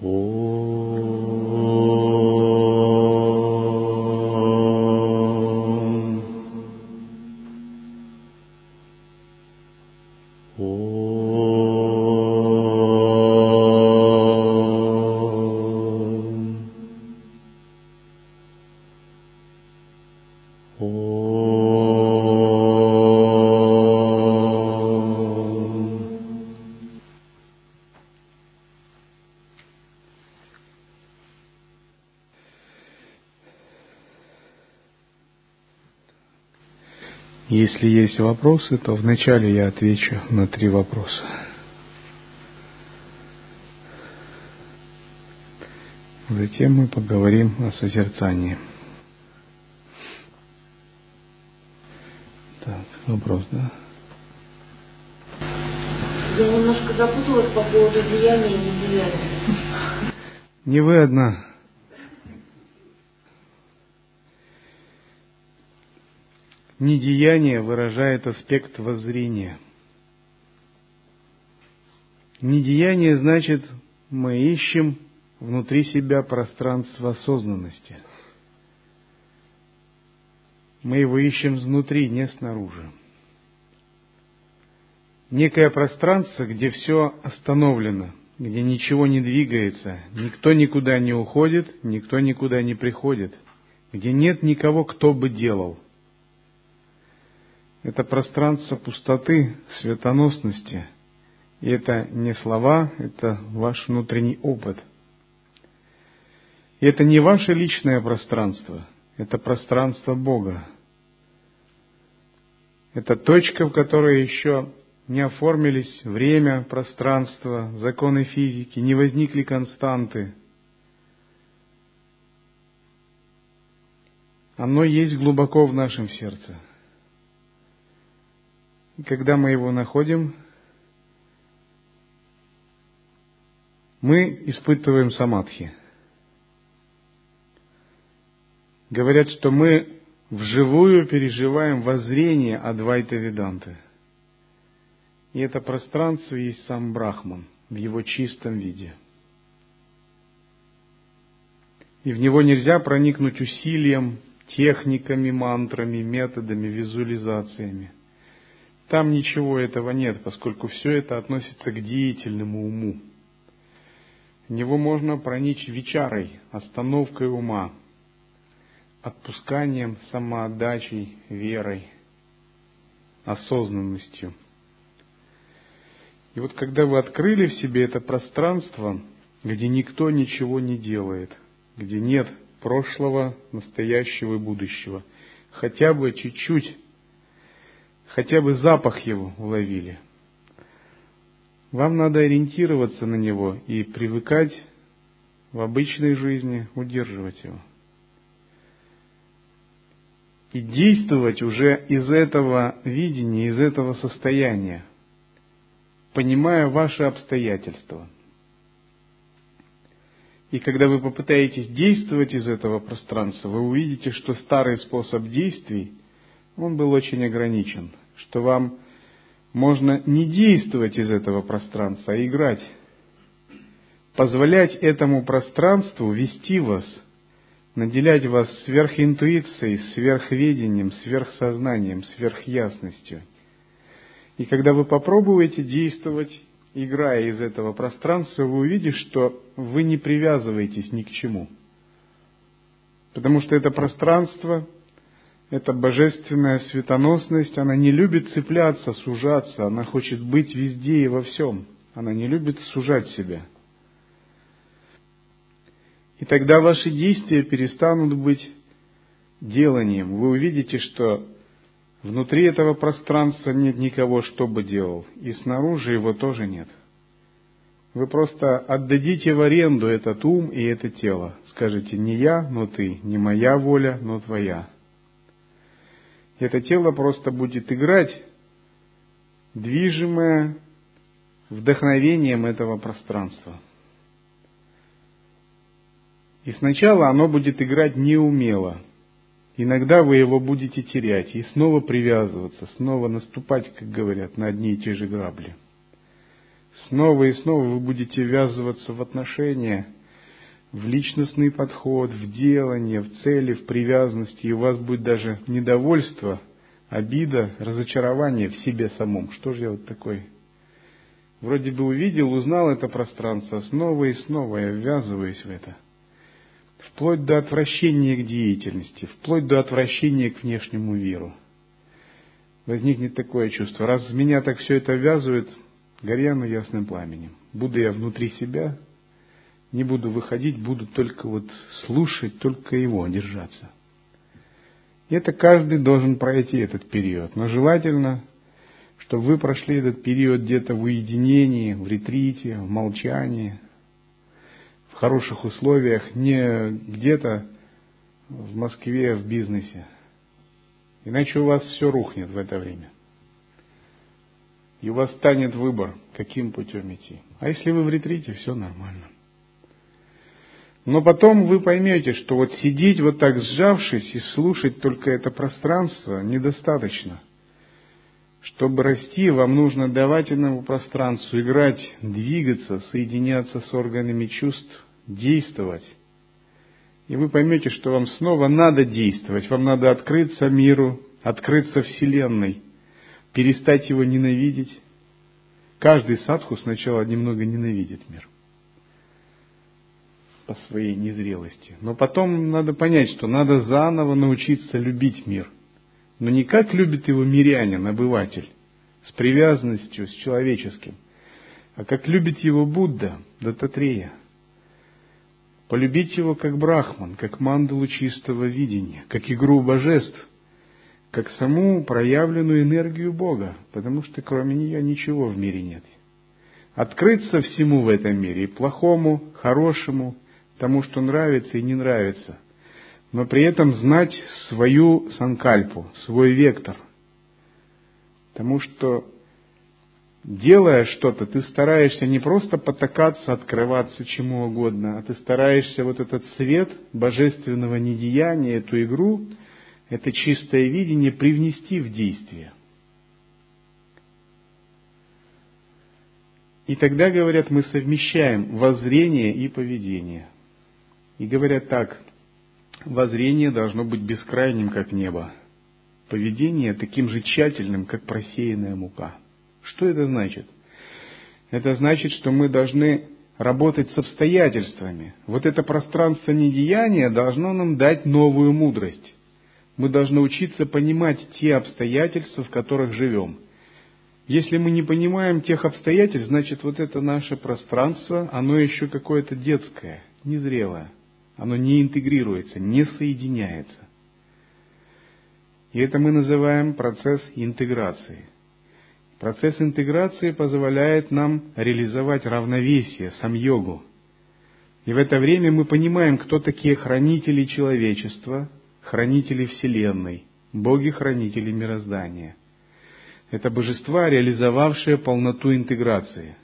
โอ้ Если есть вопросы, то вначале я отвечу на три вопроса. Затем мы поговорим о созерцании. Так, вопрос, да? Я немножко запуталась по поводу деяния и недеяния. Не вы одна. Недеяние выражает аспект воззрения. Недеяние значит, мы ищем внутри себя пространство осознанности. Мы его ищем внутри, не снаружи. Некое пространство, где все остановлено, где ничего не двигается, никто никуда не уходит, никто никуда не приходит, где нет никого, кто бы делал – это пространство пустоты, светоносности. И это не слова, это ваш внутренний опыт. И это не ваше личное пространство, это пространство Бога. Это точка, в которой еще не оформились время, пространство, законы физики, не возникли константы. Оно есть глубоко в нашем сердце – и когда мы его находим, мы испытываем самадхи. Говорят, что мы вживую переживаем воззрение Адвайта Веданты. И это пространство есть сам Брахман в его чистом виде. И в него нельзя проникнуть усилием, техниками, мантрами, методами, визуализациями. Там ничего этого нет, поскольку все это относится к деятельному уму. В него можно проникнуть вечарой, остановкой ума, отпусканием, самоотдачей, верой, осознанностью. И вот когда вы открыли в себе это пространство, где никто ничего не делает, где нет прошлого, настоящего и будущего, хотя бы чуть-чуть хотя бы запах его уловили. Вам надо ориентироваться на него и привыкать в обычной жизни удерживать его. И действовать уже из этого видения, из этого состояния, понимая ваши обстоятельства. И когда вы попытаетесь действовать из этого пространства, вы увидите, что старый способ действий – он был очень ограничен, что вам можно не действовать из этого пространства, а играть. Позволять этому пространству вести вас, наделять вас сверхинтуицией, сверхведением, сверхсознанием, сверхясностью. И когда вы попробуете действовать, играя из этого пространства, вы увидите, что вы не привязываетесь ни к чему. Потому что это пространство эта божественная светоносность, она не любит цепляться, сужаться, она хочет быть везде и во всем. Она не любит сужать себя. И тогда ваши действия перестанут быть деланием. Вы увидите, что внутри этого пространства нет никого, что бы делал, и снаружи его тоже нет. Вы просто отдадите в аренду этот ум и это тело. Скажете, не я, но ты, не моя воля, но твоя это тело просто будет играть, движимое вдохновением этого пространства. И сначала оно будет играть неумело. Иногда вы его будете терять и снова привязываться, снова наступать, как говорят, на одни и те же грабли. снова и снова вы будете ввязываться в отношения, в личностный подход, в делание, в цели, в привязанности, и у вас будет даже недовольство, обида, разочарование в себе самом. Что же я вот такой? Вроде бы увидел, узнал это пространство, снова и снова я ввязываюсь в это. Вплоть до отвращения к деятельности, вплоть до отвращения к внешнему миру. Возникнет такое чувство, раз меня так все это ввязывает, горяну ясным пламенем. Буду я внутри себя, не буду выходить, буду только вот слушать, только его держаться. И это каждый должен пройти этот период. Но желательно, чтобы вы прошли этот период где-то в уединении, в ретрите, в молчании, в хороших условиях, не где-то в Москве, в бизнесе. Иначе у вас все рухнет в это время. И у вас станет выбор, каким путем идти. А если вы в ретрите, все нормально. Но потом вы поймете, что вот сидеть вот так сжавшись и слушать только это пространство недостаточно. Чтобы расти, вам нужно давать этому пространству играть, двигаться, соединяться с органами чувств, действовать. И вы поймете, что вам снова надо действовать, вам надо открыться миру, открыться Вселенной, перестать его ненавидеть. Каждый садху сначала немного ненавидит мир по своей незрелости. Но потом надо понять, что надо заново научиться любить мир. Но не как любит его мирянин, обыватель, с привязанностью, с человеческим, а как любит его Будда, Дататрея. Полюбить его как брахман, как мандалу чистого видения, как игру божеств, как саму проявленную энергию Бога, потому что кроме нее ничего в мире нет. Открыться всему в этом мире, и плохому, хорошему, тому, что нравится и не нравится, но при этом знать свою санкальпу, свой вектор. Потому что, делая что-то, ты стараешься не просто потакаться, открываться чему угодно, а ты стараешься вот этот свет божественного недеяния, эту игру, это чистое видение привнести в действие. И тогда, говорят, мы совмещаем воззрение и поведение – и говорят так, воззрение должно быть бескрайним, как небо, поведение таким же тщательным, как просеянная мука. Что это значит? Это значит, что мы должны работать с обстоятельствами. Вот это пространство недеяния должно нам дать новую мудрость. Мы должны учиться понимать те обстоятельства, в которых живем. Если мы не понимаем тех обстоятельств, значит вот это наше пространство, оно еще какое-то детское, незрелое. Оно не интегрируется, не соединяется. И это мы называем процесс интеграции. Процесс интеграции позволяет нам реализовать равновесие, сам-йогу. И в это время мы понимаем, кто такие хранители человечества, хранители Вселенной, боги-хранители мироздания. Это божества, реализовавшие полноту интеграции.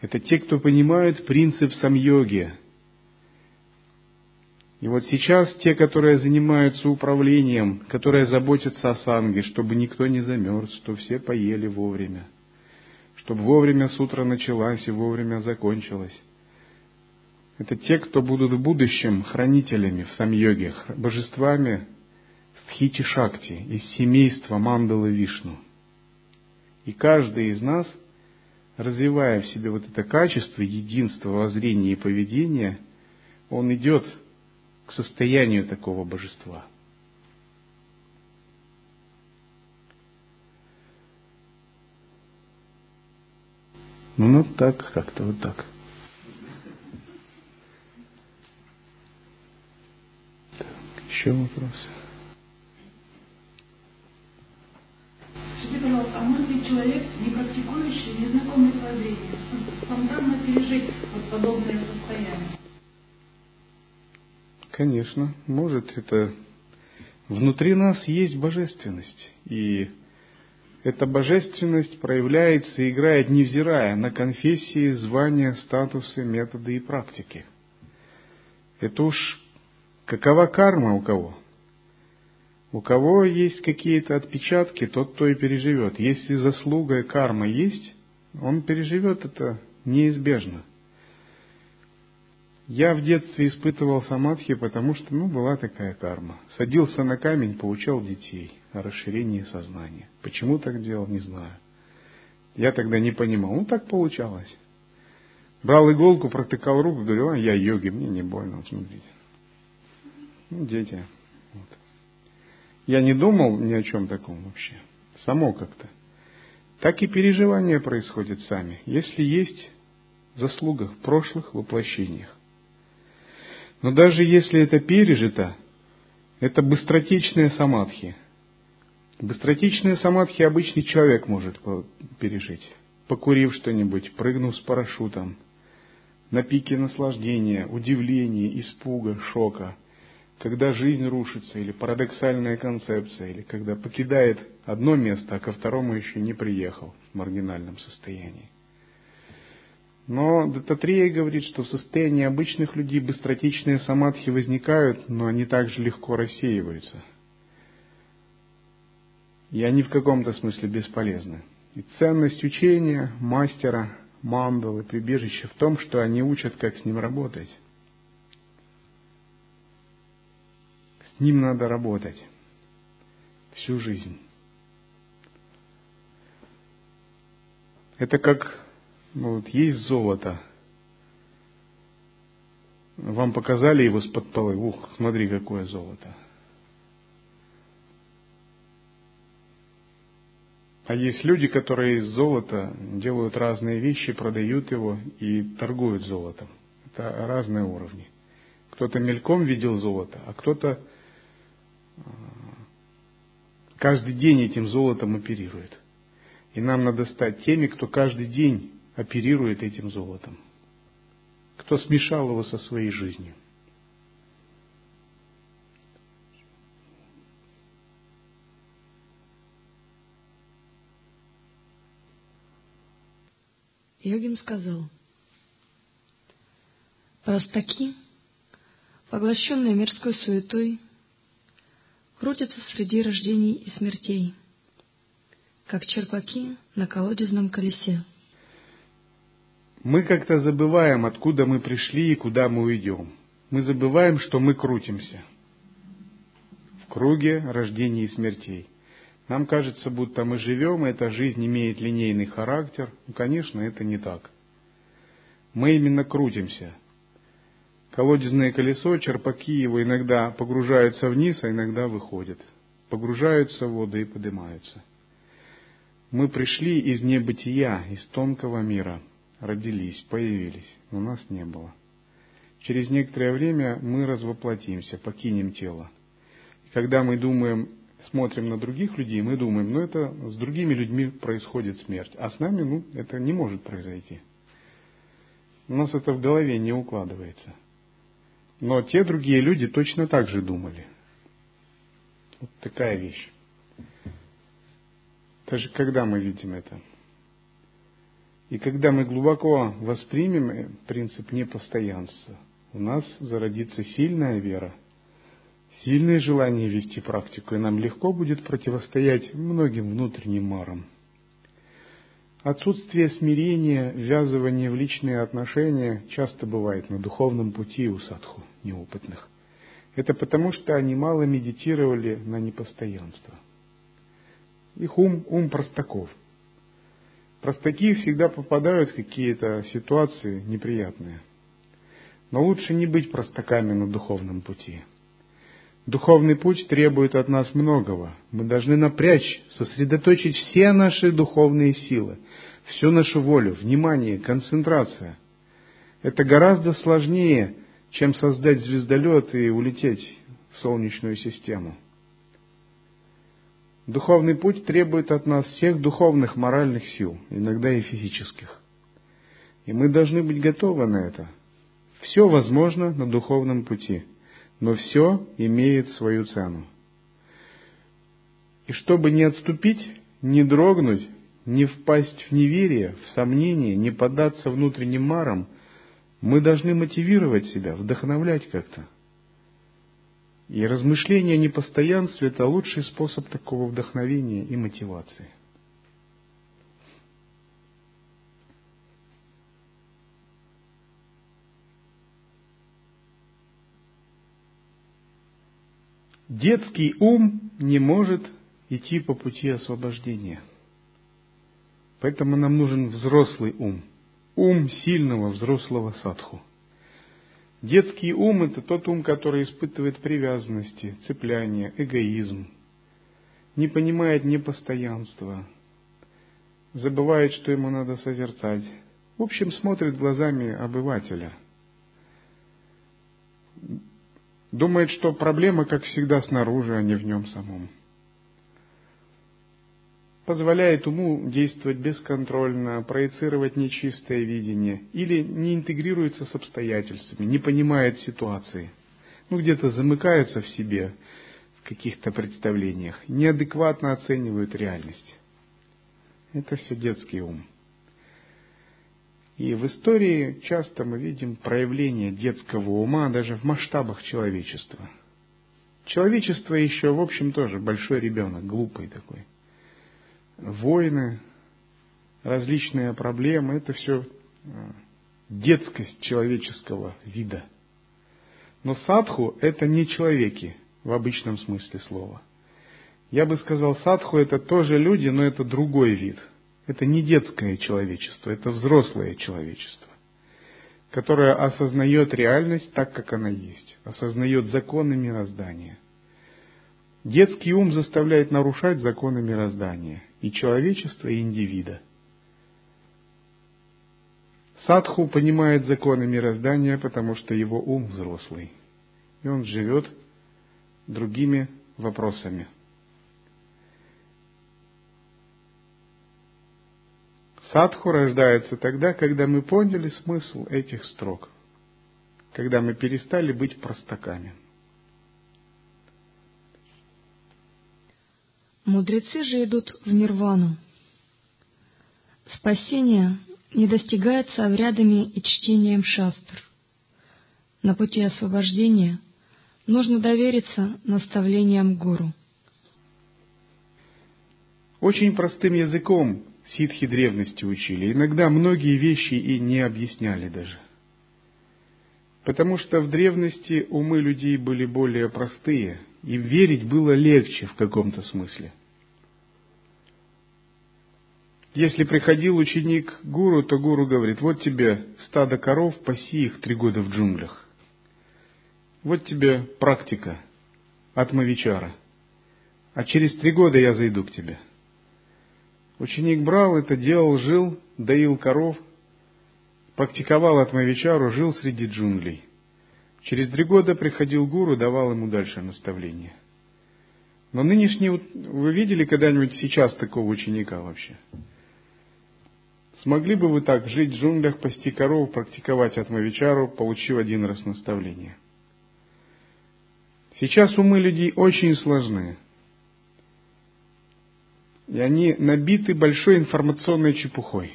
Это те, кто понимают принцип сам-йоги, и вот сейчас те, которые занимаются управлением, которые заботятся о санге, чтобы никто не замерз, чтобы все поели вовремя, чтобы вовремя с утра началась и вовремя закончилась. Это те, кто будут в будущем хранителями в сам-йоге, божествами Стхити Шакти из семейства Мандалы Вишну. И каждый из нас, развивая в себе вот это качество единства, воззрения и поведения, он идет к состоянию такого божества. Ну, ну так, как-то вот так. Так, еще вопросы? Скажите, пожалуйста, а может ли человек, не практикующий, не знакомый с воззрением, спонтанно пережить вот подобное состояние? Конечно, может. Это внутри нас есть божественность. И эта божественность проявляется и играет, невзирая на конфессии, звания, статусы, методы и практики. Это уж какова карма у кого? У кого есть какие-то отпечатки, тот то и переживет. Если заслуга и карма есть, Он переживет это неизбежно. Я в детстве испытывал самадхи, потому что, ну, была такая карма. Садился на камень, поучал детей о расширении сознания. Почему так делал, не знаю. Я тогда не понимал. Ну, так получалось. Брал иголку, протыкал руку, говорил, а я йоги, мне не больно, вот смотрите. Ну, дети. Вот. Я не думал ни о чем таком вообще. Само как-то. Так и переживания происходят сами, если есть заслуга в прошлых воплощениях. Но даже если это пережито, это быстротечные самадхи. Быстротечные самадхи обычный человек может пережить. Покурив что-нибудь, прыгнув с парашютом, на пике наслаждения, удивления, испуга, шока – когда жизнь рушится, или парадоксальная концепция, или когда покидает одно место, а ко второму еще не приехал в маргинальном состоянии. Но Дататрея говорит, что в состоянии обычных людей быстротечные самадхи возникают, но они также легко рассеиваются. И они в каком-то смысле бесполезны. И ценность учения, мастера, мандалы, прибежища в том, что они учат, как с ним работать. С ним надо работать всю жизнь. Это как ну, вот есть золото. Вам показали его с-под полы. Ух, смотри, какое золото. А есть люди, которые из золота делают разные вещи, продают его и торгуют золотом. Это разные уровни. Кто-то мельком видел золото, а кто-то каждый день этим золотом оперирует. И нам надо стать теми, кто каждый день оперирует этим золотом. Кто смешал его со своей жизнью. Йогин сказал, простаки, поглощенные мирской суетой, крутятся среди рождений и смертей, как черпаки на колодезном колесе. Мы как-то забываем, откуда мы пришли и куда мы уйдем. Мы забываем, что мы крутимся в круге рождений и смертей. Нам кажется, будто мы живем, и эта жизнь имеет линейный характер. Ну, конечно, это не так. Мы именно крутимся – колодезное колесо, черпаки его иногда погружаются вниз, а иногда выходят. Погружаются в воду и поднимаются. Мы пришли из небытия, из тонкого мира, родились, появились, но нас не было. Через некоторое время мы развоплотимся, покинем тело. И когда мы думаем, смотрим на других людей, мы думаем, ну это с другими людьми происходит смерть, а с нами, ну, это не может произойти. У нас это в голове не укладывается. Но те другие люди точно так же думали. Вот такая вещь. Даже когда мы видим это? И когда мы глубоко воспримем принцип непостоянства, у нас зародится сильная вера, сильное желание вести практику, и нам легко будет противостоять многим внутренним марам. Отсутствие смирения, ввязывание в личные отношения часто бывает на духовном пути у садху неопытных. Это потому, что они мало медитировали на непостоянство. Их ум, ум простаков. Простаки всегда попадают в какие-то ситуации неприятные. Но лучше не быть простаками на духовном пути – Духовный путь требует от нас многого. Мы должны напрячь, сосредоточить все наши духовные силы, всю нашу волю, внимание, концентрация. Это гораздо сложнее, чем создать звездолет и улететь в Солнечную систему. Духовный путь требует от нас всех духовных, моральных сил, иногда и физических. И мы должны быть готовы на это. Все возможно на духовном пути – но все имеет свою цену. И чтобы не отступить, не дрогнуть, не впасть в неверие, в сомнение, не поддаться внутренним марам, мы должны мотивировать себя, вдохновлять как-то. И размышление о непостоянстве – это лучший способ такого вдохновения и мотивации. Детский ум не может идти по пути освобождения. Поэтому нам нужен взрослый ум, ум сильного взрослого садху – Детский ум – это тот ум, который испытывает привязанности, цепляние, эгоизм, не понимает непостоянства, забывает, что ему надо созерцать. В общем, смотрит глазами обывателя. Думает, что проблема, как всегда, снаружи, а не в нем самом. Позволяет уму действовать бесконтрольно, проецировать нечистое видение или не интегрируется с обстоятельствами, не понимает ситуации. Ну, где-то замыкается в себе, в каких-то представлениях, неадекватно оценивают реальность. Это все детский ум. И в истории часто мы видим проявление детского ума даже в масштабах человечества. Человечество еще, в общем, тоже большой ребенок, глупый такой. Войны, различные проблемы, это все а, детскость человеческого вида. Но садху – это не человеки в обычном смысле слова – я бы сказал, садху это тоже люди, но это другой вид. Это не детское человечество, это взрослое человечество, которое осознает реальность так, как она есть, осознает законы мироздания. Детский ум заставляет нарушать законы мироздания и человечества, и индивида. Садху понимает законы мироздания, потому что его ум взрослый, и он живет другими вопросами – Садху рождается тогда, когда мы поняли смысл этих строк, когда мы перестали быть простаками. Мудрецы же идут в нирвану. Спасение не достигается обрядами и чтением шастр. На пути освобождения нужно довериться наставлениям гуру. Очень простым языком ситхи древности учили. Иногда многие вещи и не объясняли даже. Потому что в древности умы людей были более простые, и верить было легче в каком-то смысле. Если приходил ученик гуру, то гуру говорит, вот тебе стадо коров, паси их три года в джунглях. Вот тебе практика от Мавичара. А через три года я зайду к тебе – Ученик брал это, делал, жил, доил коров, практиковал Атмавичару, жил среди джунглей. Через три года приходил гуру, давал ему дальше наставления. Но нынешний, вы видели когда-нибудь сейчас такого ученика вообще? Смогли бы вы так жить в джунглях, пасти коров, практиковать Атмавичару, получив один раз наставление? Сейчас умы людей очень сложные. И они набиты большой информационной чепухой.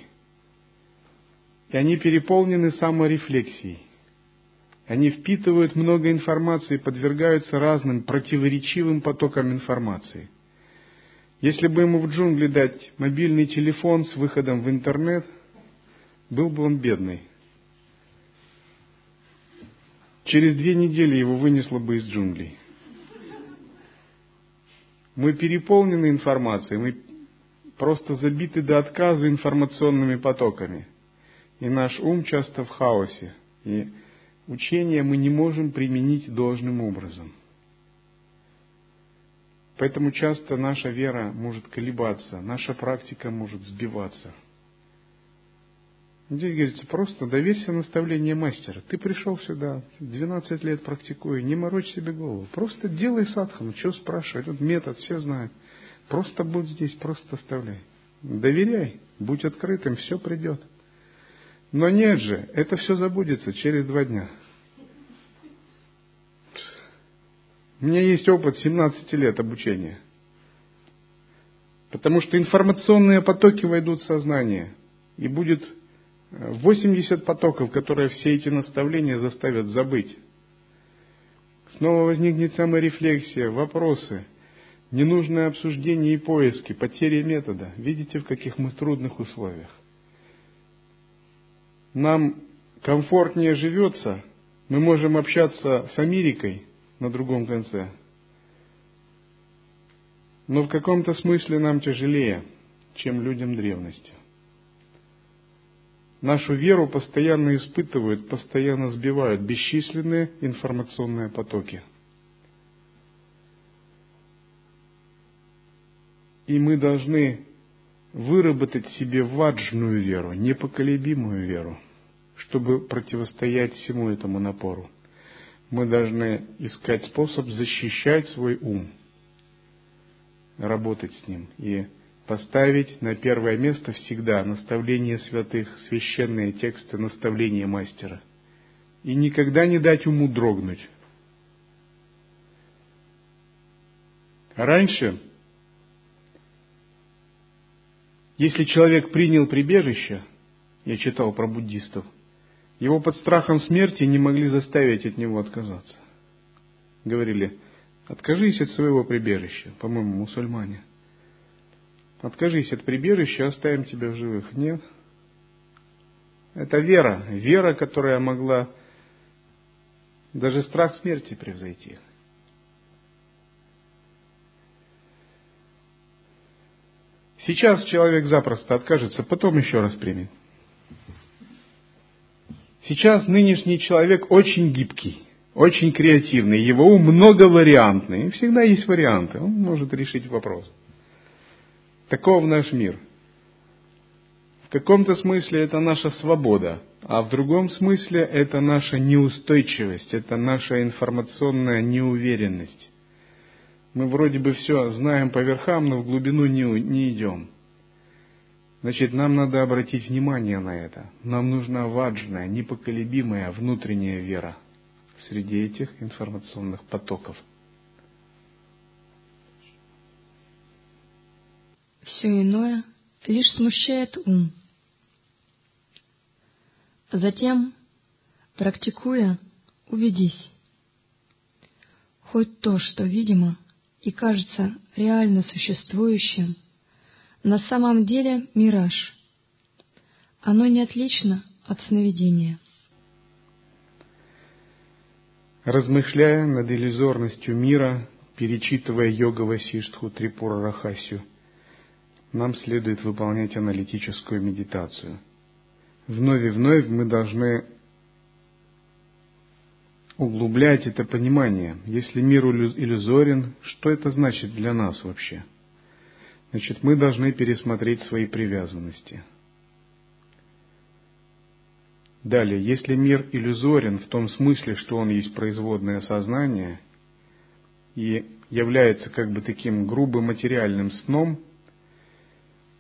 И они переполнены саморефлексией. Они впитывают много информации, подвергаются разным противоречивым потокам информации. Если бы ему в джунгли дать мобильный телефон с выходом в интернет, был бы он бедный. Через две недели его вынесло бы из джунглей. Мы переполнены информацией, мы просто забиты до отказа информационными потоками. И наш ум часто в хаосе. И учение мы не можем применить должным образом. Поэтому часто наша вера может колебаться, наша практика может сбиваться – Здесь говорится, просто доверься наставлению мастера. Ты пришел сюда, 12 лет практикуя, не морочь себе голову. Просто делай садхану, что спрашивать. Вот метод все знают. Просто будь здесь, просто оставляй. Доверяй, будь открытым, все придет. Но нет же, это все забудется через два дня. У меня есть опыт 17 лет обучения. Потому что информационные потоки войдут в сознание. И будет 80 потоков, которые все эти наставления заставят забыть. Снова возникнет саморефлексия, вопросы, ненужное обсуждение и поиски, потеря метода. Видите, в каких мы трудных условиях. Нам комфортнее живется, мы можем общаться с Америкой на другом конце, Но в каком-то смысле нам тяжелее, чем людям древности. Нашу веру постоянно испытывают, постоянно сбивают бесчисленные информационные потоки. И мы должны выработать себе ваджную веру, непоколебимую веру, чтобы противостоять всему этому напору. Мы должны искать способ защищать свой ум, работать с ним и поставить на первое место всегда наставление святых, священные тексты, наставления мастера. И никогда не дать уму дрогнуть. Раньше Если человек принял прибежище, я читал про буддистов, его под страхом смерти не могли заставить от него отказаться. Говорили, откажись от своего прибежища, по-моему, мусульмане. Откажись от прибежища, оставим тебя в живых. Нет. Это вера, вера, которая могла даже страх смерти превзойти. Сейчас человек запросто откажется, потом еще раз примет. Сейчас нынешний человек очень гибкий, очень креативный, его ум многовариантный, всегда есть варианты, он может решить вопрос. Таков наш мир. В каком-то смысле это наша свобода, а в другом смысле это наша неустойчивость, это наша информационная неуверенность. Мы вроде бы все знаем по верхам, но в глубину не, не идем. Значит, нам надо обратить внимание на это. Нам нужна важная, непоколебимая внутренняя вера среди этих информационных потоков. Все иное лишь смущает ум. Затем, практикуя, уведись. Хоть то, что видимо, и кажется реально существующим, на самом деле мираж. Оно не отлично от сновидения. Размышляя над иллюзорностью мира, перечитывая йога Васиштху Трипура Рахасию, нам следует выполнять аналитическую медитацию. Вновь и вновь мы должны углублять это понимание. Если мир иллюзорен, что это значит для нас вообще? Значит, мы должны пересмотреть свои привязанности. Далее, если мир иллюзорен в том смысле, что он есть производное сознание и является как бы таким грубым материальным сном,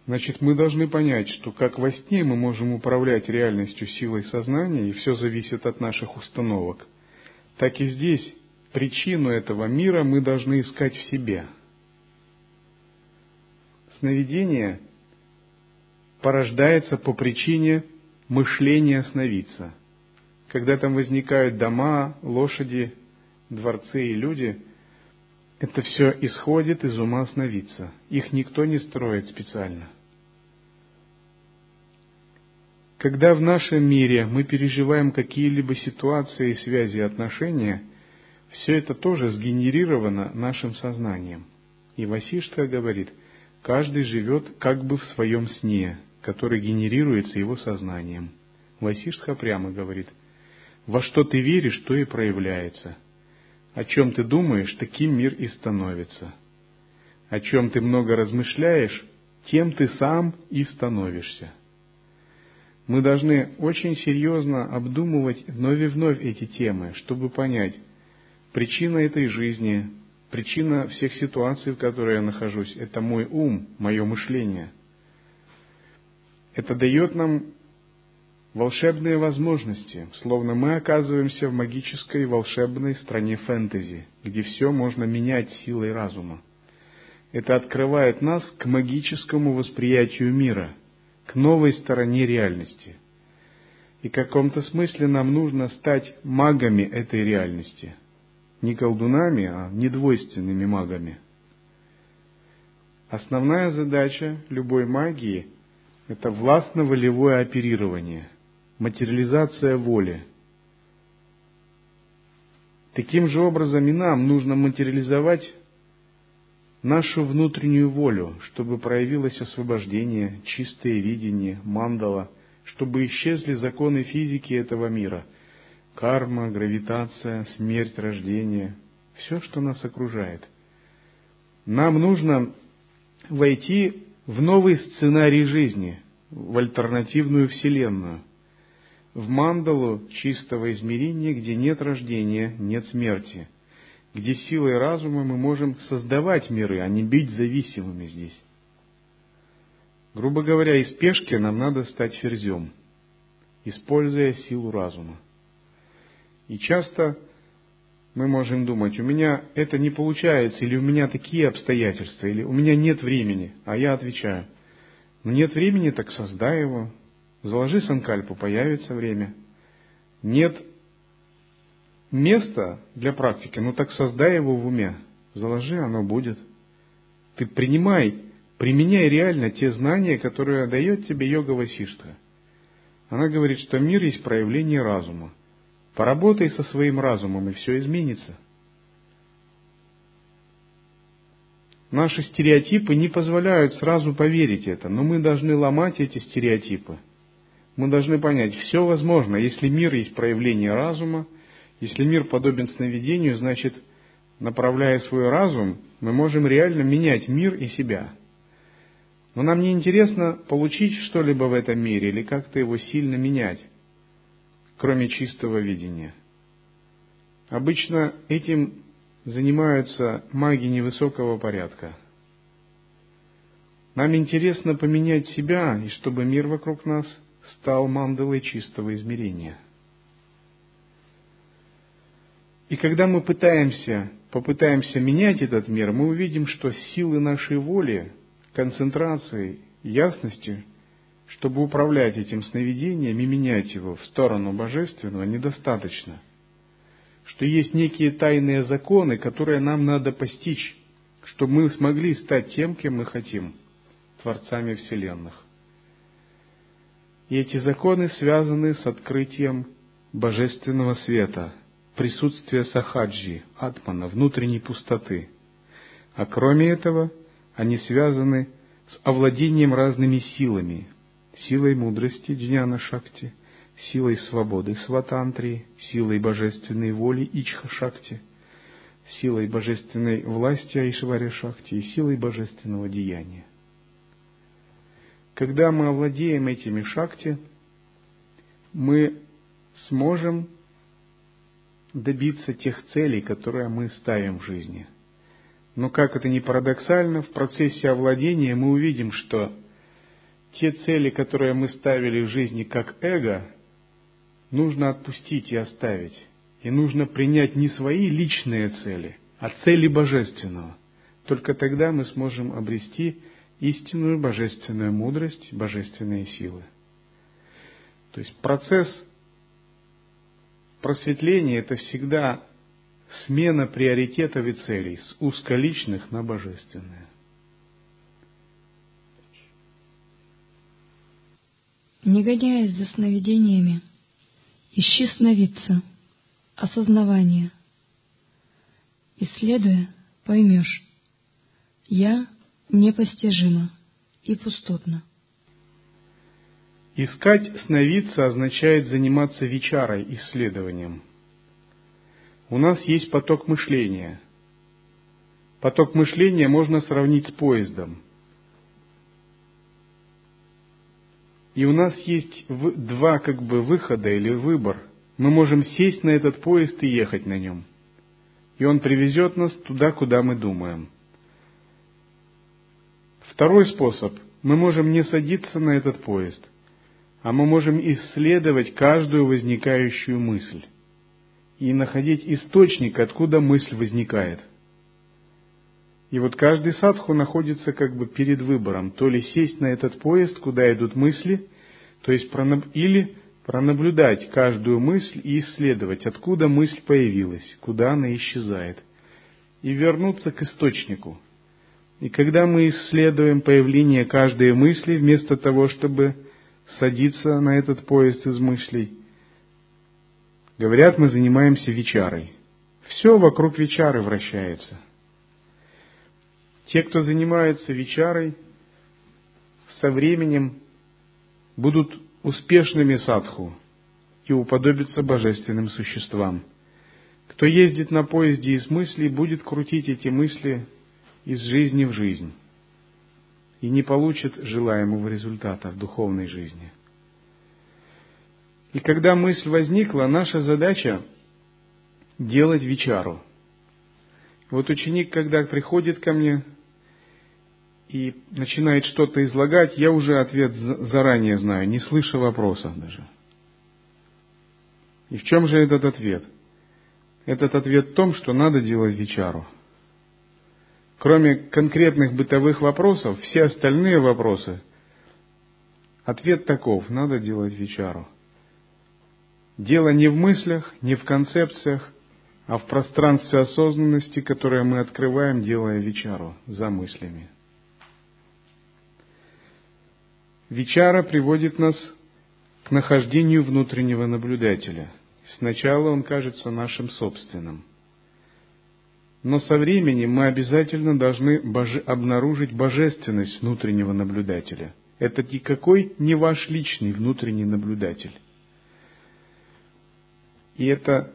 значит, мы должны понять, что как во сне мы можем управлять реальностью силой сознания, и все зависит от наших установок – так и здесь причину этого мира мы должны искать в себе. Сновидение порождается по причине мышления сновидца. Когда там возникают дома, лошади, дворцы и люди, это все исходит из ума сновидца. Их никто не строит специально – когда в нашем мире мы переживаем какие-либо ситуации, связи, отношения, все это тоже сгенерировано нашим сознанием. И Васиштха говорит, каждый живет как бы в своем сне, который генерируется его сознанием. Васиштха прямо говорит, во что ты веришь, то и проявляется. О чем ты думаешь, таким мир и становится. О чем ты много размышляешь, тем ты сам и становишься мы должны очень серьезно обдумывать вновь и вновь эти темы, чтобы понять причина этой жизни, причина всех ситуаций, в которой я нахожусь, это мой ум, мое мышление. Это дает нам волшебные возможности, словно мы оказываемся в магической волшебной стране фэнтези, где все можно менять силой разума. Это открывает нас к магическому восприятию мира – к новой стороне реальности. И в каком-то смысле нам нужно стать магами этой реальности. Не колдунами, а недвойственными магами. Основная задача любой магии – это властно-волевое оперирование, материализация воли. Таким же образом и нам нужно материализовать нашу внутреннюю волю, чтобы проявилось освобождение, чистое видение, мандала, чтобы исчезли законы физики этого мира, карма, гравитация, смерть, рождение, все, что нас окружает. Нам нужно войти в новый сценарий жизни, в альтернативную вселенную, в мандалу чистого измерения, где нет рождения, нет смерти – где силой разума мы можем создавать миры, а не быть зависимыми здесь. Грубо говоря, из пешки нам надо стать ферзем, используя силу разума. И часто мы можем думать, у меня это не получается, или у меня такие обстоятельства, или у меня нет времени. А я отвечаю, ну нет времени, так создай его, заложи санкальпу, появится время. Нет место для практики, ну так создай его в уме, заложи, оно будет. Ты принимай, применяй реально те знания, которые дает тебе йога Васиштха. Она говорит, что мир есть проявление разума. Поработай со своим разумом, и все изменится. Наши стереотипы не позволяют сразу поверить это, но мы должны ломать эти стереотипы. Мы должны понять, все возможно, если мир есть проявление разума – если мир подобен сновидению, значит, направляя свой разум, мы можем реально менять мир и себя. Но нам не интересно получить что-либо в этом мире или как-то его сильно менять, кроме чистого видения. Обычно этим занимаются маги невысокого порядка. Нам интересно поменять себя, и чтобы мир вокруг нас стал мандалой чистого измерения – и когда мы пытаемся, попытаемся менять этот мир, мы увидим, что силы нашей воли, концентрации, ясности, чтобы управлять этим сновидением и менять его в сторону божественного, недостаточно. Что есть некие тайные законы, которые нам надо постичь, чтобы мы смогли стать тем, кем мы хотим, творцами вселенных. И эти законы связаны с открытием божественного света – присутствия сахаджи, атмана, внутренней пустоты. А кроме этого, они связаны с овладением разными силами, силой мудрости джняна шакти, силой свободы сватантри, силой божественной воли ичха шакти, силой божественной власти айшваря шакти и силой божественного деяния. Когда мы овладеем этими шакти, мы сможем добиться тех целей, которые мы ставим в жизни. Но как это ни парадоксально, в процессе овладения мы увидим, что те цели, которые мы ставили в жизни как эго, нужно отпустить и оставить. И нужно принять не свои личные цели, а цели Божественного. Только тогда мы сможем обрести истинную божественную мудрость, божественные силы. То есть процесс просветление – это всегда смена приоритетов и целей с узколичных на божественное. Не гоняясь за сновидениями, ищи сновидца, осознавание. Исследуя, поймешь, я непостижима и пустотна. Искать сновидца означает заниматься вечарой, исследованием. У нас есть поток мышления. Поток мышления можно сравнить с поездом. И у нас есть два как бы выхода или выбор. Мы можем сесть на этот поезд и ехать на нем. И он привезет нас туда, куда мы думаем. Второй способ. Мы можем не садиться на этот поезд – а мы можем исследовать каждую возникающую мысль и находить источник, откуда мысль возникает. И вот каждый садху находится как бы перед выбором, то ли сесть на этот поезд, куда идут мысли, то есть пронаб... или пронаблюдать каждую мысль и исследовать, откуда мысль появилась, куда она исчезает, и вернуться к источнику. И когда мы исследуем появление каждой мысли, вместо того, чтобы садиться на этот поезд из мыслей. Говорят, мы занимаемся вечарой. Все вокруг вечары вращается. Те, кто занимается вечарой, со временем будут успешными садху и уподобятся божественным существам. Кто ездит на поезде из мыслей, будет крутить эти мысли из жизни в жизнь и не получит желаемого результата в духовной жизни. И когда мысль возникла, наша задача делать вечару. Вот ученик, когда приходит ко мне и начинает что-то излагать, я уже ответ заранее знаю, не слыша вопроса даже. И в чем же этот ответ? Этот ответ в том, что надо делать вечару – Кроме конкретных бытовых вопросов, все остальные вопросы, ответ таков, надо делать вечеру. Дело не в мыслях, не в концепциях, а в пространстве осознанности, которое мы открываем, делая вечеру за мыслями. Вечара приводит нас к нахождению внутреннего наблюдателя. Сначала он кажется нашим собственным. Но со временем мы обязательно должны боже... обнаружить божественность внутреннего наблюдателя. Это никакой не ваш личный внутренний наблюдатель. И это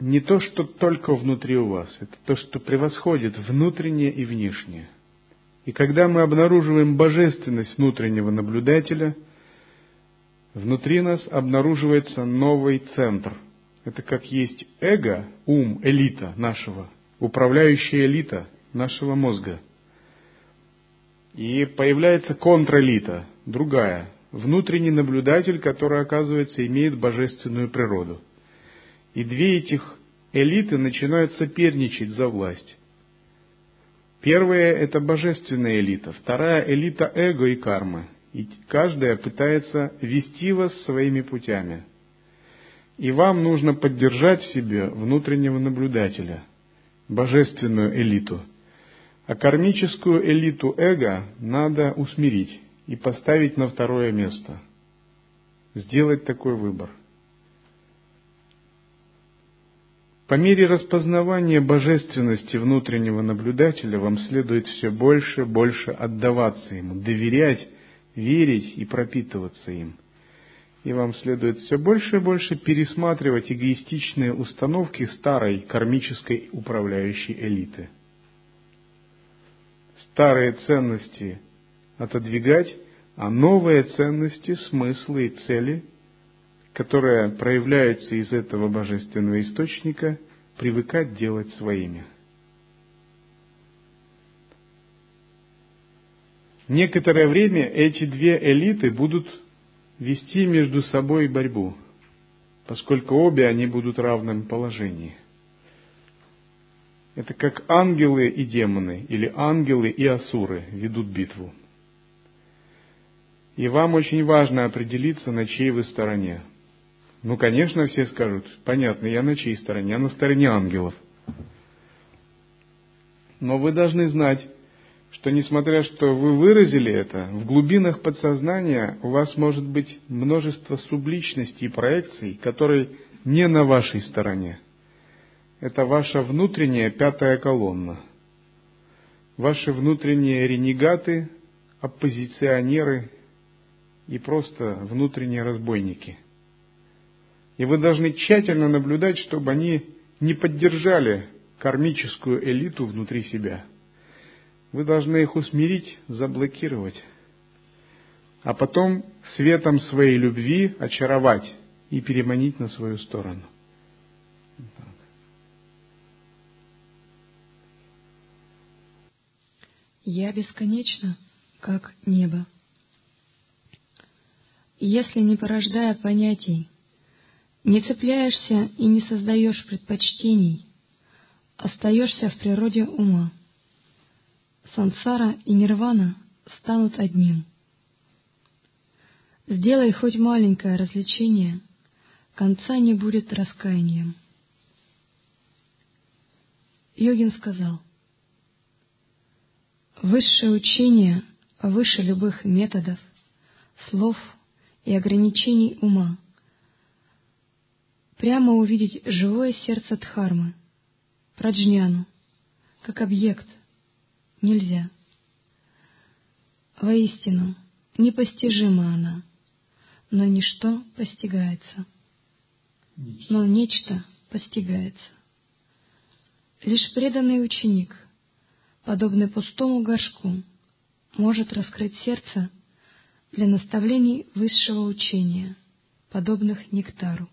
не то, что только внутри у вас, это то, что превосходит внутреннее и внешнее. И когда мы обнаруживаем божественность внутреннего наблюдателя, внутри нас обнаруживается новый центр – это как есть эго, ум, элита нашего, управляющая элита нашего мозга. И появляется контрэлита, другая, внутренний наблюдатель, который, оказывается, имеет божественную природу. И две этих элиты начинают соперничать за власть. Первая – это божественная элита, вторая – элита эго и кармы. И каждая пытается вести вас своими путями – и вам нужно поддержать в себе внутреннего наблюдателя, божественную элиту. А кармическую элиту эго надо усмирить и поставить на второе место. Сделать такой выбор. По мере распознавания божественности внутреннего наблюдателя вам следует все больше и больше отдаваться ему, доверять, верить и пропитываться им – и вам следует все больше и больше пересматривать эгоистичные установки старой кармической управляющей элиты. Старые ценности отодвигать, а новые ценности, смыслы и цели, которые проявляются из этого божественного источника, привыкать делать своими. Некоторое время эти две элиты будут вести между собой борьбу, поскольку обе они будут в равном положении. Это как ангелы и демоны, или ангелы и асуры ведут битву. И вам очень важно определиться, на чьей вы стороне. Ну, конечно, все скажут, понятно, я на чьей стороне, я на стороне ангелов. Но вы должны знать, что несмотря что вы выразили это, в глубинах подсознания у вас может быть множество субличностей и проекций, которые не на вашей стороне. Это ваша внутренняя пятая колонна. Ваши внутренние ренегаты, оппозиционеры и просто внутренние разбойники. И вы должны тщательно наблюдать, чтобы они не поддержали кармическую элиту внутри себя – вы должны их усмирить, заблокировать, а потом светом своей любви очаровать и переманить на свою сторону. Я бесконечна, как небо. Если не порождая понятий, не цепляешься и не создаешь предпочтений, остаешься в природе ума, сансара и нирвана станут одним. Сделай хоть маленькое развлечение, конца не будет раскаянием. Йогин сказал, Высшее учение выше любых методов, слов и ограничений ума. Прямо увидеть живое сердце Дхармы, Праджняну, как объект. Нельзя. Воистину, непостижима она, но ничто постигается. Но нечто постигается. Лишь преданный ученик, подобный пустому горшку, может раскрыть сердце для наставлений высшего учения, подобных нектару.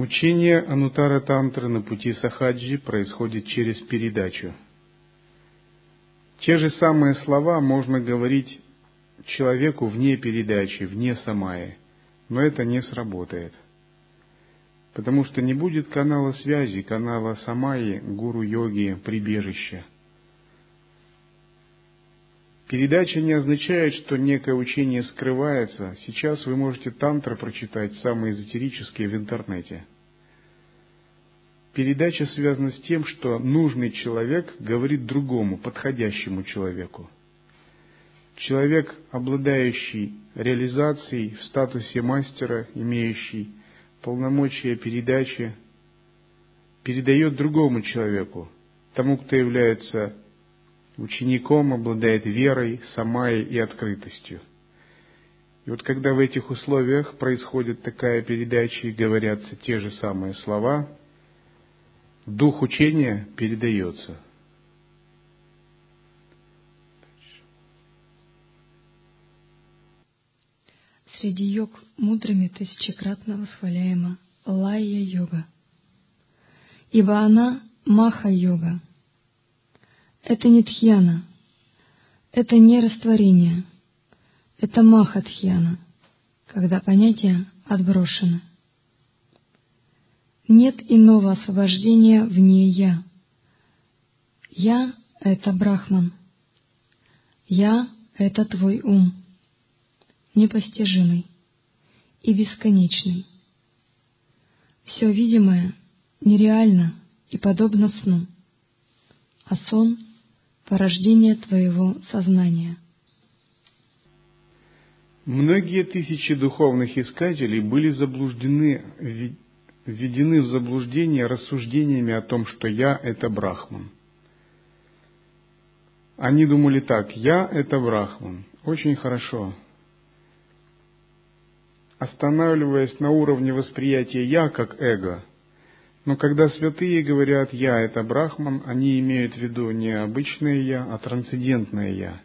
Учение Анутара Тантры на пути Сахаджи происходит через передачу. Те же самые слова можно говорить человеку вне передачи, вне самая, но это не сработает. Потому что не будет канала связи, канала самаи, гуру-йоги, прибежища. Передача не означает, что некое учение скрывается. Сейчас вы можете тантры прочитать, самые эзотерические, в интернете. Передача связана с тем, что нужный человек говорит другому, подходящему человеку. Человек, обладающий реализацией в статусе мастера, имеющий полномочия передачи, передает другому человеку, тому, кто является учеником обладает верой, самай и открытостью. И вот когда в этих условиях происходит такая передача и говорятся те же самые слова, дух учения передается. Среди йог мудрыми тысячекратно восхваляема Лайя-йога, ибо она Маха-йога, это не тхьяна, это не растворение, это махатхьяна, когда понятия отброшены. Нет иного освобождения вне «я». «Я» — это Брахман. «Я» — это твой ум, непостижимый и бесконечный. Все видимое нереально и подобно сну, а сон — порождение твоего сознания. Многие тысячи духовных искателей были заблуждены, введены в заблуждение рассуждениями о том, что я – это Брахман. Они думали так, я – это Брахман. Очень хорошо. Останавливаясь на уровне восприятия «я» как эго – но когда святые говорят «я» — это Брахман, они имеют в виду не обычное «я», а трансцендентное «я».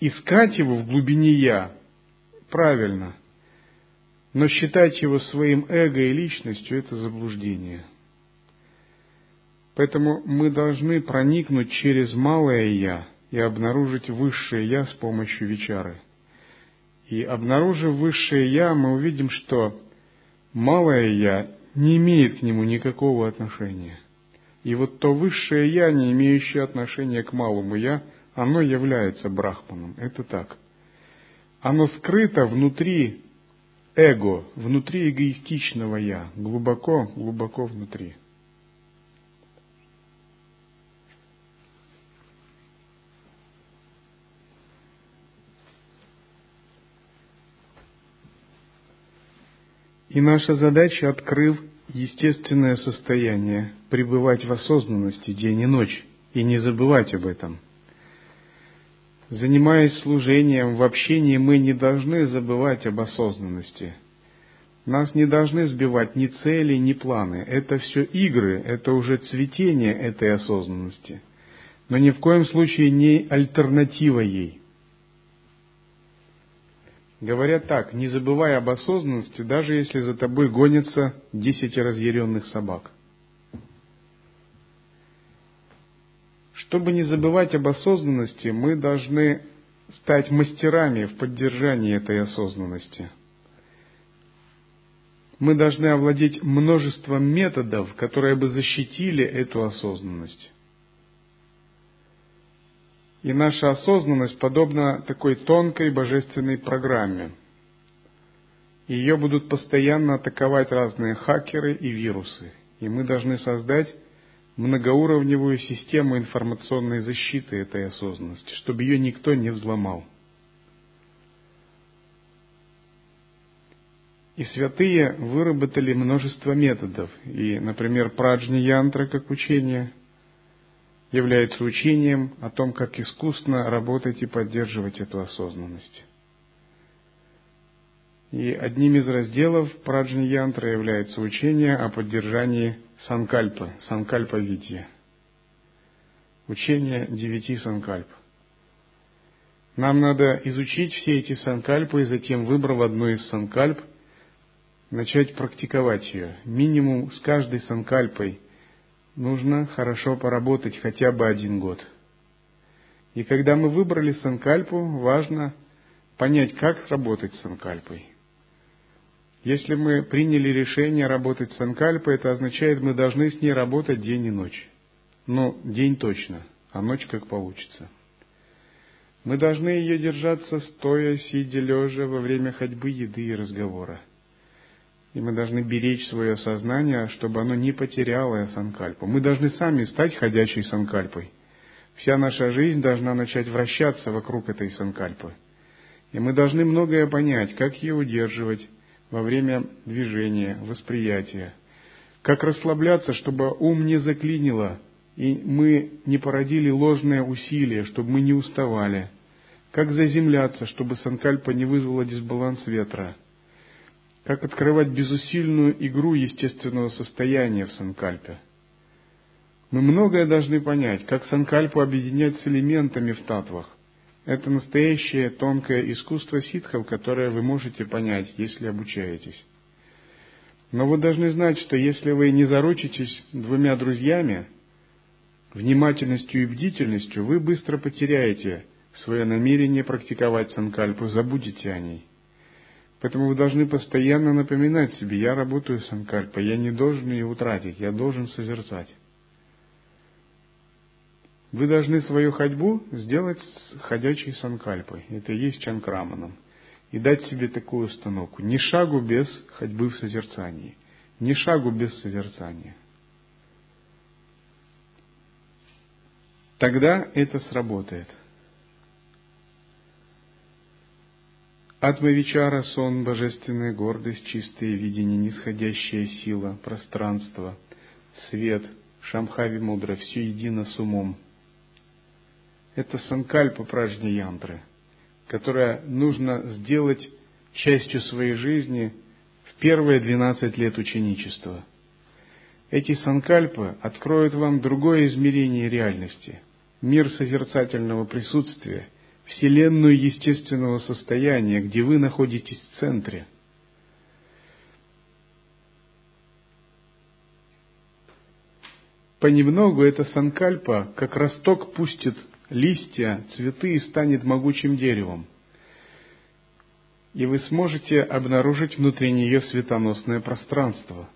Искать его в глубине «я» правильно, но считать его своим эго и личностью — это заблуждение. Поэтому мы должны проникнуть через малое «я» и обнаружить высшее «я» с помощью вечары. И обнаружив высшее «я», мы увидим, что малое «я» не имеет к нему никакого отношения. И вот то высшее «я», не имеющее отношения к малому «я», оно является брахманом. Это так. Оно скрыто внутри эго, внутри эгоистичного «я», глубоко, глубоко внутри. И наша задача, открыв естественное состояние, пребывать в осознанности день и ночь и не забывать об этом. Занимаясь служением в общении, мы не должны забывать об осознанности. Нас не должны сбивать ни цели, ни планы. Это все игры, это уже цветение этой осознанности. Но ни в коем случае не альтернатива ей. Говорят так, не забывай об осознанности, даже если за тобой гонятся десять разъяренных собак. Чтобы не забывать об осознанности, мы должны стать мастерами в поддержании этой осознанности. Мы должны овладеть множеством методов, которые бы защитили эту осознанность. И наша осознанность подобна такой тонкой божественной программе. Ее будут постоянно атаковать разные хакеры и вирусы. И мы должны создать многоуровневую систему информационной защиты этой осознанности, чтобы ее никто не взломал. И святые выработали множество методов. И, например, праджни янтра как учение – является учением о том, как искусно работать и поддерживать эту осознанность. И одним из разделов Праджни Янтра является учение о поддержании санкальпы, санкальпа Видья. Учение девяти санкальп. Нам надо изучить все эти санкальпы и затем, выбрав одну из санкальп, начать практиковать ее. Минимум с каждой санкальпой нужно хорошо поработать хотя бы один год. И когда мы выбрали санкальпу, важно понять, как работать с санкальпой – если мы приняли решение работать с Анкальпой, это означает, мы должны с ней работать день и ночь. Ну, день точно, а ночь как получится. Мы должны ее держаться стоя, сидя, лежа, во время ходьбы, еды и разговора. И мы должны беречь свое сознание, чтобы оно не потеряло санкальпу. Мы должны сами стать ходячей санкальпой. Вся наша жизнь должна начать вращаться вокруг этой санкальпы. И мы должны многое понять, как ее удерживать, во время движения, восприятия. Как расслабляться, чтобы ум не заклинило, и мы не породили ложное усилие, чтобы мы не уставали. Как заземляться, чтобы санкальпа не вызвала дисбаланс ветра. Как открывать безусильную игру естественного состояния в санкальпе. Мы многое должны понять, как санкальпу объединять с элементами в татвах это настоящее тонкое искусство ситхов, которое вы можете понять, если обучаетесь. Но вы должны знать, что если вы не заручитесь двумя друзьями, внимательностью и бдительностью, вы быстро потеряете свое намерение практиковать санкальпу, забудете о ней. Поэтому вы должны постоянно напоминать себе, я работаю санкальпой, я не должен ее утратить, я должен созерцать. Вы должны свою ходьбу сделать с ходячей санкальпой. Это и есть чанкраманом. И дать себе такую установку. Ни шагу без ходьбы в созерцании. Ни шагу без созерцания. Тогда это сработает. Атмавичара, сон, божественная гордость, чистое видение, нисходящая сила, пространство, свет, шамхави мудро, все едино с умом – это санкальпа пражни янтры, которая нужно сделать частью своей жизни в первые 12 лет ученичества. Эти санкальпы откроют вам другое измерение реальности, мир созерцательного присутствия, вселенную естественного состояния, где вы находитесь в центре – понемногу эта санкальпа, как росток, пустит листья, цветы и станет могучим деревом. И вы сможете обнаружить внутри нее светоносное пространство.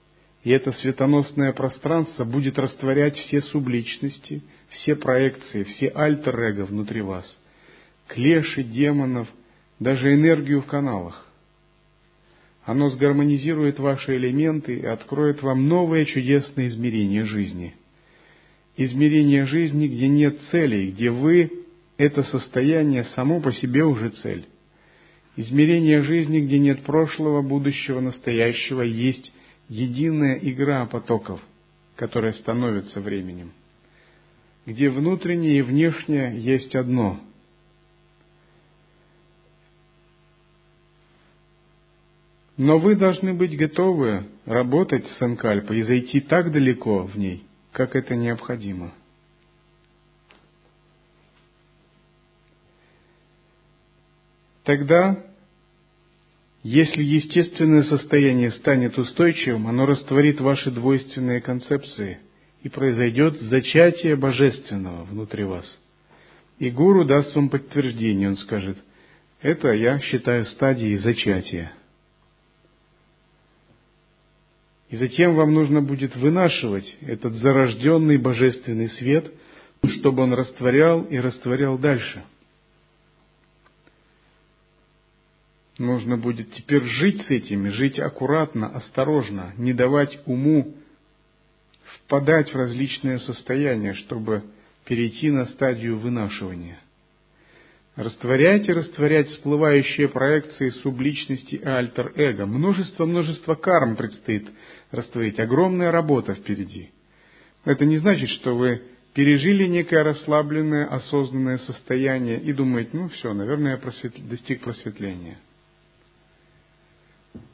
И это светоносное пространство будет растворять все субличности, все проекции, все альтер-эго внутри вас, клеши, демонов, даже энергию в каналах. Оно сгармонизирует ваши элементы и откроет вам новое чудесное измерение жизни – измерение жизни, где нет целей, где вы – это состояние само по себе уже цель. Измерение жизни, где нет прошлого, будущего, настоящего, есть единая игра потоков, которая становится временем. Где внутреннее и внешнее есть одно. Но вы должны быть готовы работать с Санкальпой и зайти так далеко в ней – как это необходимо. Тогда, если естественное состояние станет устойчивым, оно растворит ваши двойственные концепции, и произойдет зачатие божественного внутри вас. И гуру даст вам подтверждение, он скажет, это я считаю стадией зачатия – И затем вам нужно будет вынашивать этот зарожденный божественный свет, чтобы он растворял и растворял дальше. Нужно будет теперь жить с этими, жить аккуратно, осторожно, не давать уму впадать в различные состояния, чтобы перейти на стадию вынашивания – Растворять и растворять всплывающие проекции субличности и альтер-эго. Множество-множество карм предстоит растворить. Огромная работа впереди. Это не значит, что вы пережили некое расслабленное, осознанное состояние и думаете, ну все, наверное, я просвет... достиг просветления.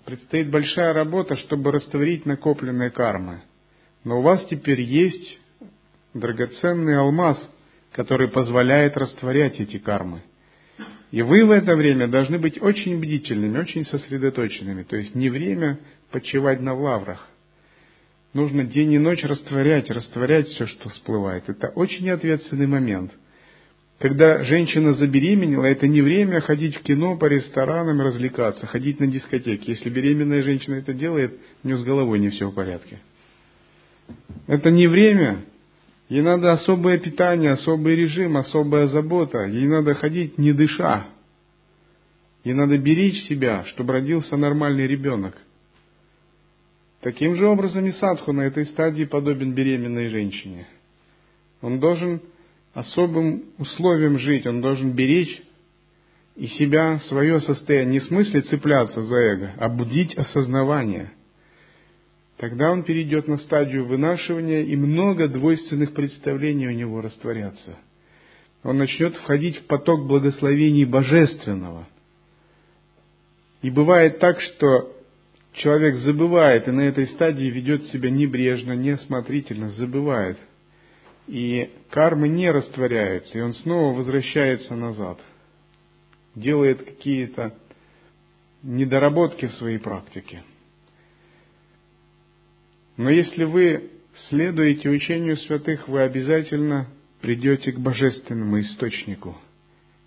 Предстоит большая работа, чтобы растворить накопленные кармы. Но у вас теперь есть драгоценный алмаз, который позволяет растворять эти кармы. И вы в это время должны быть очень бдительными, очень сосредоточенными. То есть не время почивать на лаврах. Нужно день и ночь растворять, растворять все, что всплывает. Это очень ответственный момент. Когда женщина забеременела, это не время ходить в кино, по ресторанам, развлекаться, ходить на дискотеки. Если беременная женщина это делает, у нее с головой не все в порядке. Это не время. Ей надо особое питание, особый режим, особая забота. Ей надо ходить не дыша. Ей надо беречь себя, чтобы родился нормальный ребенок. Таким же образом и садху на этой стадии подобен беременной женщине. Он должен особым условием жить, он должен беречь и себя, свое состояние, не в смысле цепляться за эго, а будить осознавание. Тогда он перейдет на стадию вынашивания, и много двойственных представлений у него растворятся. Он начнет входить в поток благословений божественного. И бывает так, что человек забывает и на этой стадии ведет себя небрежно, неосмотрительно, забывает. И кармы не растворяются, и он снова возвращается назад. Делает какие-то недоработки в своей практике. Но если вы следуете учению святых, вы обязательно придете к божественному источнику.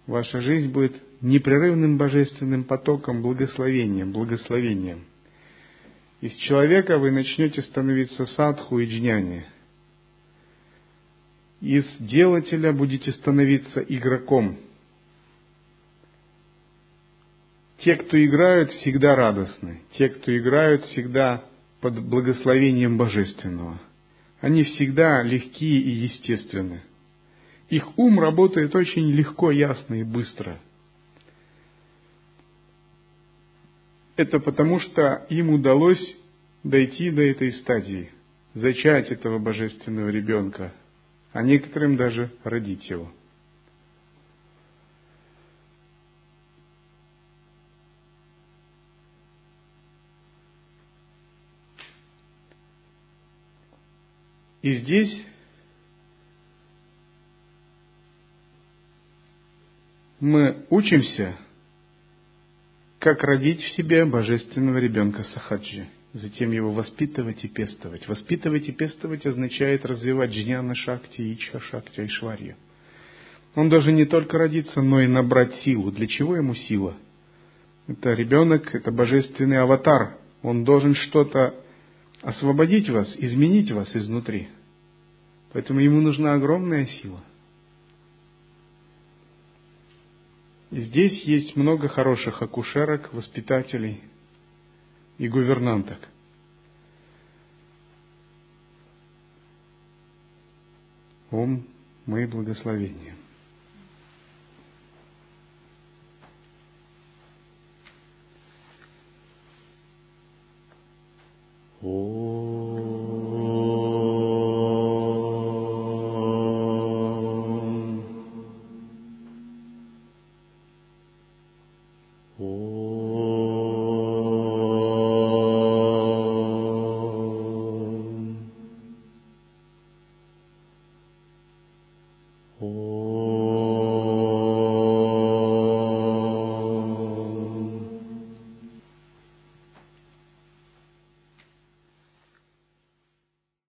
Ваша жизнь будет непрерывным божественным потоком, благословением, благословением. Из человека вы начнете становиться садху и джняни. Из делателя будете становиться игроком. Те, кто играют, всегда радостны. Те, кто играют, всегда под благословением Божественного. Они всегда легкие и естественны. Их ум работает очень легко, ясно и быстро – это потому, что им удалось дойти до этой стадии, зачать этого божественного ребенка, а некоторым даже родить его. И здесь мы учимся как родить в себе божественного ребенка Сахаджи, затем его воспитывать и пестовать. Воспитывать и пестовать означает развивать джняна шакти, ичха шакти, айшварью. Он должен не только родиться, но и набрать силу. Для чего ему сила? Это ребенок, это божественный аватар. Он должен что-то освободить вас, изменить вас изнутри. Поэтому ему нужна огромная сила. И здесь есть много хороших акушерок, воспитателей и гувернанток. Ом, мои благословения. 오.